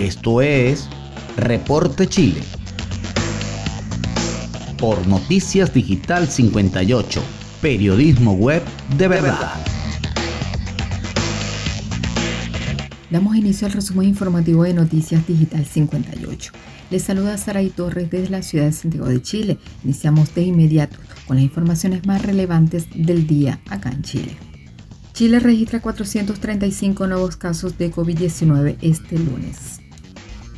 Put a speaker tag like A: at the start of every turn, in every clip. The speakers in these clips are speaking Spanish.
A: Esto es Reporte Chile. Por Noticias Digital 58, periodismo web de verdad.
B: Damos inicio al resumen informativo de Noticias Digital 58. Les saluda Saray Torres desde la ciudad de Santiago de Chile. Iniciamos de inmediato con las informaciones más relevantes del día acá en Chile. Chile registra 435 nuevos casos de COVID-19 este lunes.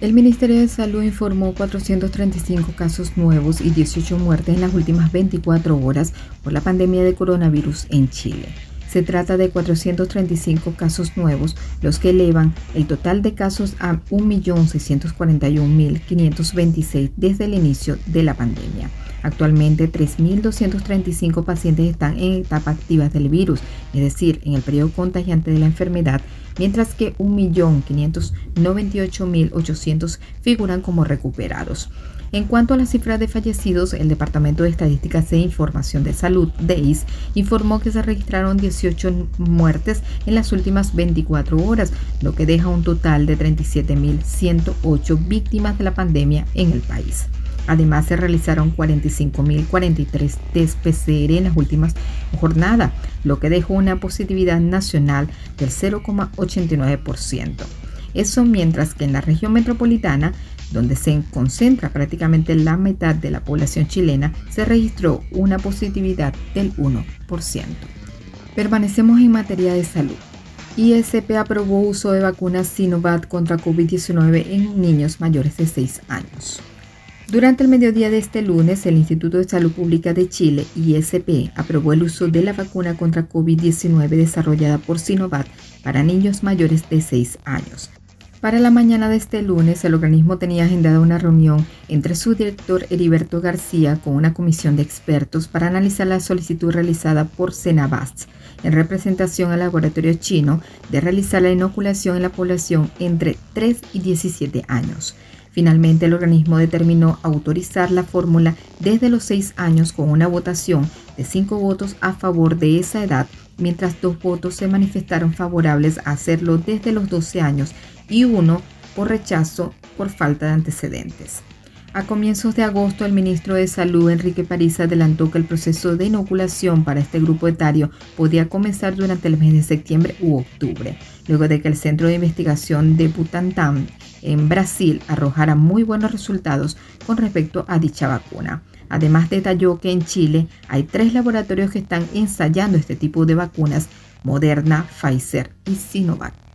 B: El Ministerio de Salud informó 435 casos nuevos y 18 muertes en las últimas 24 horas por la pandemia de coronavirus en Chile. Se trata de 435 casos nuevos, los que elevan el total de casos a 1.641.526 desde el inicio de la pandemia. Actualmente 3.235 pacientes están en etapa activa del virus, es decir, en el periodo contagiante de la enfermedad, mientras que 1.598.800 figuran como recuperados. En cuanto a las cifras de fallecidos, el Departamento de Estadísticas e Información de Salud, DEIS, informó que se registraron 18 muertes en las últimas 24 horas, lo que deja un total de 37.108 víctimas de la pandemia en el país. Además, se realizaron 45.043 test PCR en las últimas jornadas, lo que dejó una positividad nacional del 0,89%. Eso mientras que en la región metropolitana, donde se concentra prácticamente la mitad de la población chilena, se registró una positividad del 1%. Permanecemos en materia de salud. ISP aprobó uso de vacunas Sinovac contra COVID-19 en niños mayores de 6 años. Durante el mediodía de este lunes, el Instituto de Salud Pública de Chile, ISP, aprobó el uso de la vacuna contra COVID-19 desarrollada por Sinovac para niños mayores de 6 años. Para la mañana de este lunes, el organismo tenía agendada una reunión entre su director Heriberto García con una comisión de expertos para analizar la solicitud realizada por Senabast en representación al laboratorio chino de realizar la inoculación en la población entre 3 y 17 años. Finalmente, el organismo determinó autorizar la fórmula desde los seis años con una votación de cinco votos a favor de esa edad, mientras dos votos se manifestaron favorables a hacerlo desde los 12 años y uno por rechazo por falta de antecedentes. A comienzos de agosto, el ministro de Salud, Enrique París, adelantó que el proceso de inoculación para este grupo etario podía comenzar durante el mes de septiembre u octubre, luego de que el Centro de Investigación de Butantan en Brasil arrojara muy buenos resultados con respecto a dicha vacuna. Además detalló que en Chile hay tres laboratorios que están ensayando este tipo de vacunas, Moderna, Pfizer y Sinovac.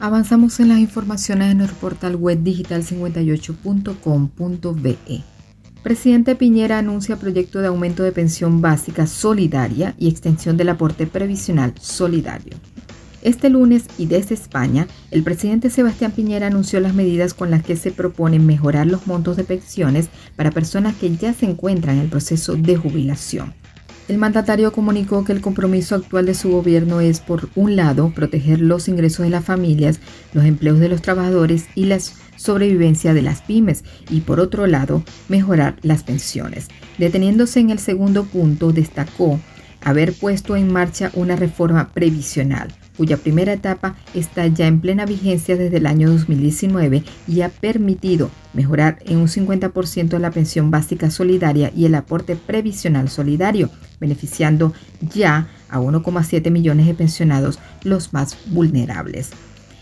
B: Avanzamos en las informaciones en el portal web digital58.com.be. Presidente Piñera anuncia proyecto de aumento de pensión básica solidaria y extensión del aporte previsional solidario. Este lunes y desde España, el presidente Sebastián Piñera anunció las medidas con las que se propone mejorar los montos de pensiones para personas que ya se encuentran en el proceso de jubilación. El mandatario comunicó que el compromiso actual de su gobierno es, por un lado, proteger los ingresos de las familias, los empleos de los trabajadores y la sobrevivencia de las pymes, y por otro lado, mejorar las pensiones. Deteniéndose en el segundo punto, destacó haber puesto en marcha una reforma previsional cuya primera etapa está ya en plena vigencia desde el año 2019 y ha permitido mejorar en un 50% la pensión básica solidaria y el aporte previsional solidario, beneficiando ya a 1,7 millones de pensionados los más vulnerables.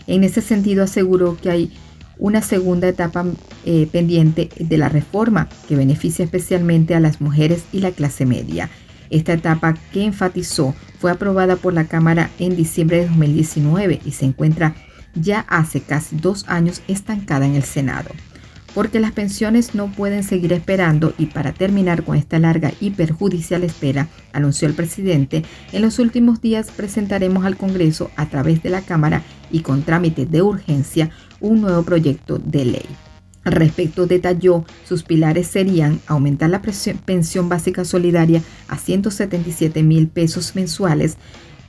B: En ese sentido aseguró que hay una segunda etapa eh, pendiente de la reforma que beneficia especialmente a las mujeres y la clase media. Esta etapa que enfatizó fue aprobada por la Cámara en diciembre de 2019 y se encuentra ya hace casi dos años estancada en el Senado. Porque las pensiones no pueden seguir esperando y para terminar con esta larga y perjudicial espera, anunció el presidente, en los últimos días presentaremos al Congreso a través de la Cámara y con trámite de urgencia un nuevo proyecto de ley. Al respecto, detalló sus pilares serían aumentar la pensión básica solidaria a 177 mil pesos mensuales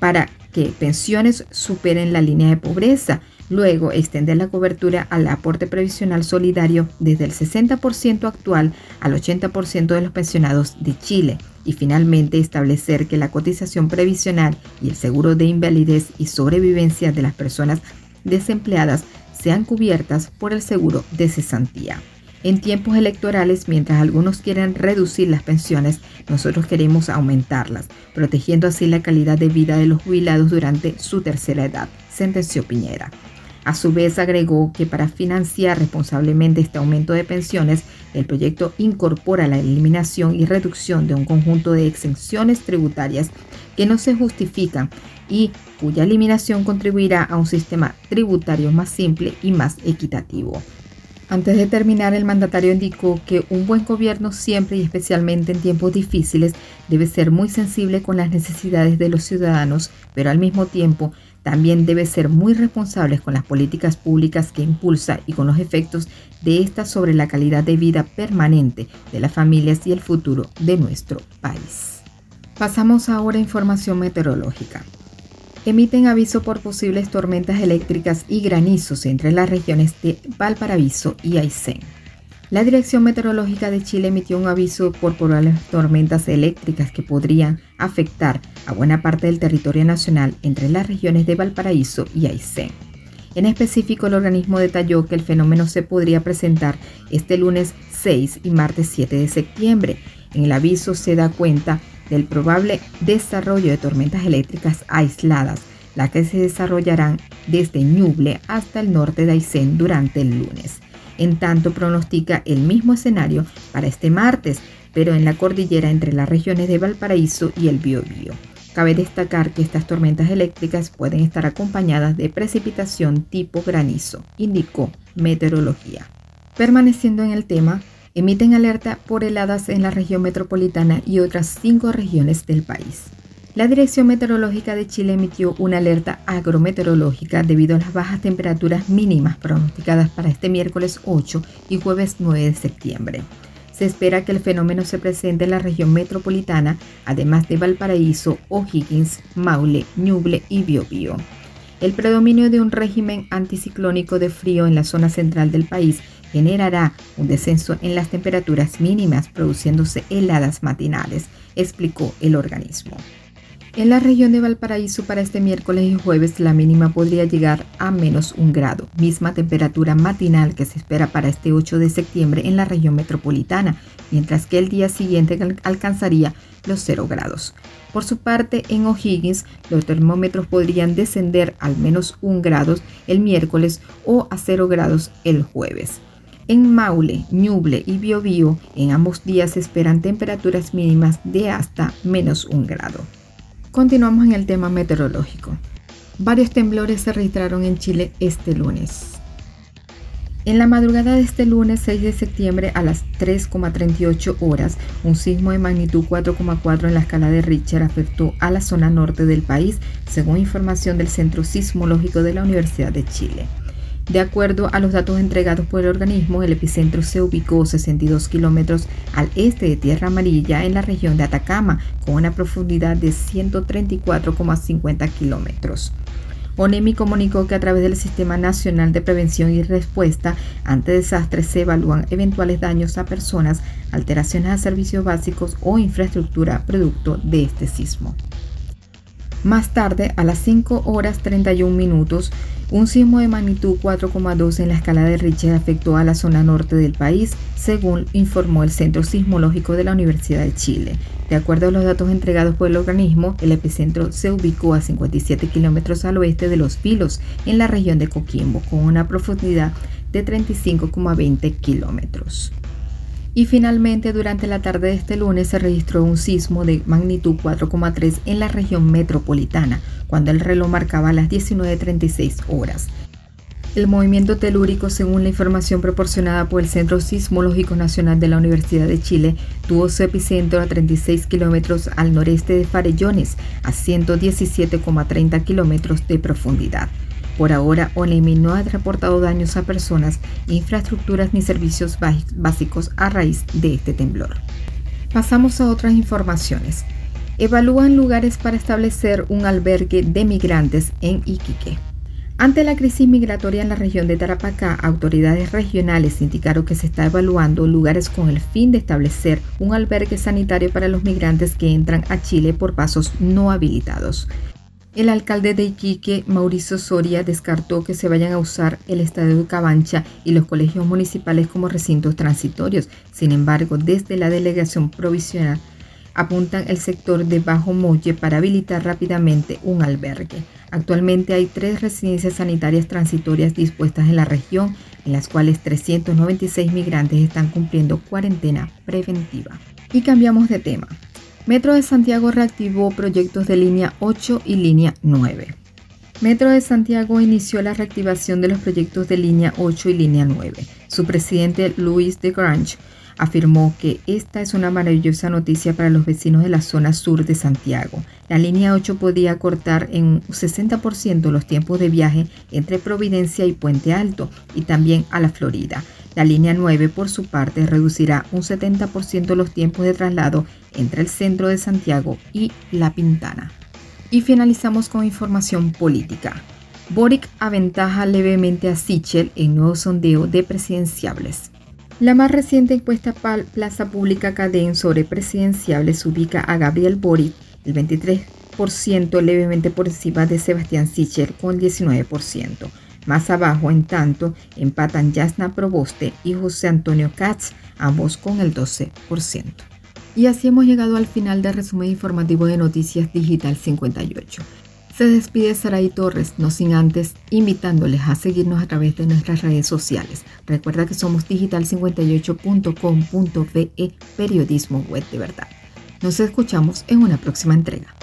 B: para que pensiones superen la línea de pobreza. Luego, extender la cobertura al aporte previsional solidario desde el 60% actual al 80% de los pensionados de Chile. Y finalmente, establecer que la cotización previsional y el seguro de invalidez y sobrevivencia de las personas desempleadas sean cubiertas por el seguro de cesantía. En tiempos electorales, mientras algunos quieren reducir las pensiones, nosotros queremos aumentarlas, protegiendo así la calidad de vida de los jubilados durante su tercera edad, sentenció Piñera. A su vez agregó que para financiar responsablemente este aumento de pensiones, el proyecto incorpora la eliminación y reducción de un conjunto de exenciones tributarias que no se justifican y cuya eliminación contribuirá a un sistema tributario más simple y más equitativo. Antes de terminar, el mandatario indicó que un buen gobierno siempre y especialmente en tiempos difíciles debe ser muy sensible con las necesidades de los ciudadanos, pero al mismo tiempo también debe ser muy responsable con las políticas públicas que impulsa y con los efectos de estas sobre la calidad de vida permanente de las familias y el futuro de nuestro país. Pasamos ahora a información meteorológica emiten aviso por posibles tormentas eléctricas y granizos entre las regiones de Valparaíso y Aysén. La Dirección Meteorológica de Chile emitió un aviso por probables tormentas eléctricas que podrían afectar a buena parte del territorio nacional entre las regiones de Valparaíso y Aysén. En específico, el organismo detalló que el fenómeno se podría presentar este lunes 6 y martes 7 de septiembre. En el aviso se da cuenta del probable desarrollo de tormentas eléctricas aisladas, las que se desarrollarán desde Ñuble hasta el norte de Aysén durante el lunes. En tanto, pronostica el mismo escenario para este martes, pero en la cordillera entre las regiones de Valparaíso y el Biobío. Cabe destacar que estas tormentas eléctricas pueden estar acompañadas de precipitación tipo granizo, indicó Meteorología. Permaneciendo en el tema, emiten alerta por heladas en la región metropolitana y otras cinco regiones del país. La Dirección Meteorológica de Chile emitió una alerta agrometeorológica debido a las bajas temperaturas mínimas pronosticadas para este miércoles 8 y jueves 9 de septiembre. Se espera que el fenómeno se presente en la región metropolitana, además de Valparaíso, O'Higgins, Maule, Ñuble y Biobío. El predominio de un régimen anticiclónico de frío en la zona central del país generará un descenso en las temperaturas mínimas produciéndose heladas matinales, explicó el organismo. En la región de Valparaíso para este miércoles y jueves la mínima podría llegar a menos un grado, misma temperatura matinal que se espera para este 8 de septiembre en la región metropolitana, mientras que el día siguiente alcanzaría los 0 grados. Por su parte, en O'Higgins, los termómetros podrían descender al menos un grado el miércoles o a 0 grados el jueves. En Maule, Ñuble y Biobío, en ambos días se esperan temperaturas mínimas de hasta menos un grado. Continuamos en el tema meteorológico. Varios temblores se registraron en Chile este lunes. En la madrugada de este lunes 6 de septiembre a las 3,38 horas, un sismo de magnitud 4,4 en la escala de Richter afectó a la zona norte del país, según información del Centro Sismológico de la Universidad de Chile. De acuerdo a los datos entregados por el organismo, el epicentro se ubicó 62 kilómetros al este de Tierra Amarilla en la región de Atacama, con una profundidad de 134,50 kilómetros. ONEMI comunicó que a través del Sistema Nacional de Prevención y Respuesta ante Desastres se evalúan eventuales daños a personas, alteraciones a servicios básicos o infraestructura producto de este sismo. Más tarde, a las 5 horas 31 minutos, un sismo de magnitud 4,2 en la escala de Richter afectó a la zona norte del país, según informó el Centro Sismológico de la Universidad de Chile. De acuerdo a los datos entregados por el organismo, el epicentro se ubicó a 57 kilómetros al oeste de Los Pilos, en la región de Coquimbo, con una profundidad de 35,20 kilómetros. Y finalmente, durante la tarde de este lunes se registró un sismo de magnitud 4,3 en la región metropolitana, cuando el reloj marcaba las 19.36 horas. El movimiento telúrico, según la información proporcionada por el Centro Sismológico Nacional de la Universidad de Chile, tuvo su epicentro a 36 kilómetros al noreste de Farellones, a 117,30 kilómetros de profundidad. Por ahora, ONEMI no ha reportado daños a personas, infraestructuras ni servicios básicos a raíz de este temblor. Pasamos a otras informaciones. Evalúan lugares para establecer un albergue de migrantes en Iquique. Ante la crisis migratoria en la región de Tarapacá, autoridades regionales indicaron que se está evaluando lugares con el fin de establecer un albergue sanitario para los migrantes que entran a Chile por pasos no habilitados. El alcalde de Iquique, Mauricio Soria, descartó que se vayan a usar el estadio de Cabancha y los colegios municipales como recintos transitorios. Sin embargo, desde la delegación provisional apuntan el sector de Bajo Molle para habilitar rápidamente un albergue. Actualmente hay tres residencias sanitarias transitorias dispuestas en la región, en las cuales 396 migrantes están cumpliendo cuarentena preventiva. Y cambiamos de tema. Metro de Santiago reactivó proyectos de línea 8 y línea 9. Metro de Santiago inició la reactivación de los proyectos de línea 8 y línea 9. Su presidente Luis de Grange afirmó que esta es una maravillosa noticia para los vecinos de la zona sur de Santiago. La línea 8 podía cortar en un 60% los tiempos de viaje entre Providencia y Puente Alto y también a la Florida. La línea 9, por su parte, reducirá un 70% los tiempos de traslado entre el centro de Santiago y La Pintana. Y finalizamos con información política. Boric aventaja levemente a Sichel en nuevo sondeo de presidenciables. La más reciente encuesta Plaza Pública Cadén sobre presidenciables ubica a Gabriel Boric el 23% levemente por encima de Sebastián Sichel con el 19%. Más abajo, en tanto, empatan Yasna Proboste y José Antonio Katz, ambos con el 12%. Y así hemos llegado al final del resumen informativo de Noticias Digital 58. Se despide Saray Torres, no sin antes invitándoles a seguirnos a través de nuestras redes sociales. Recuerda que somos digital58.com.ve, periodismo web de verdad. Nos escuchamos en una próxima entrega.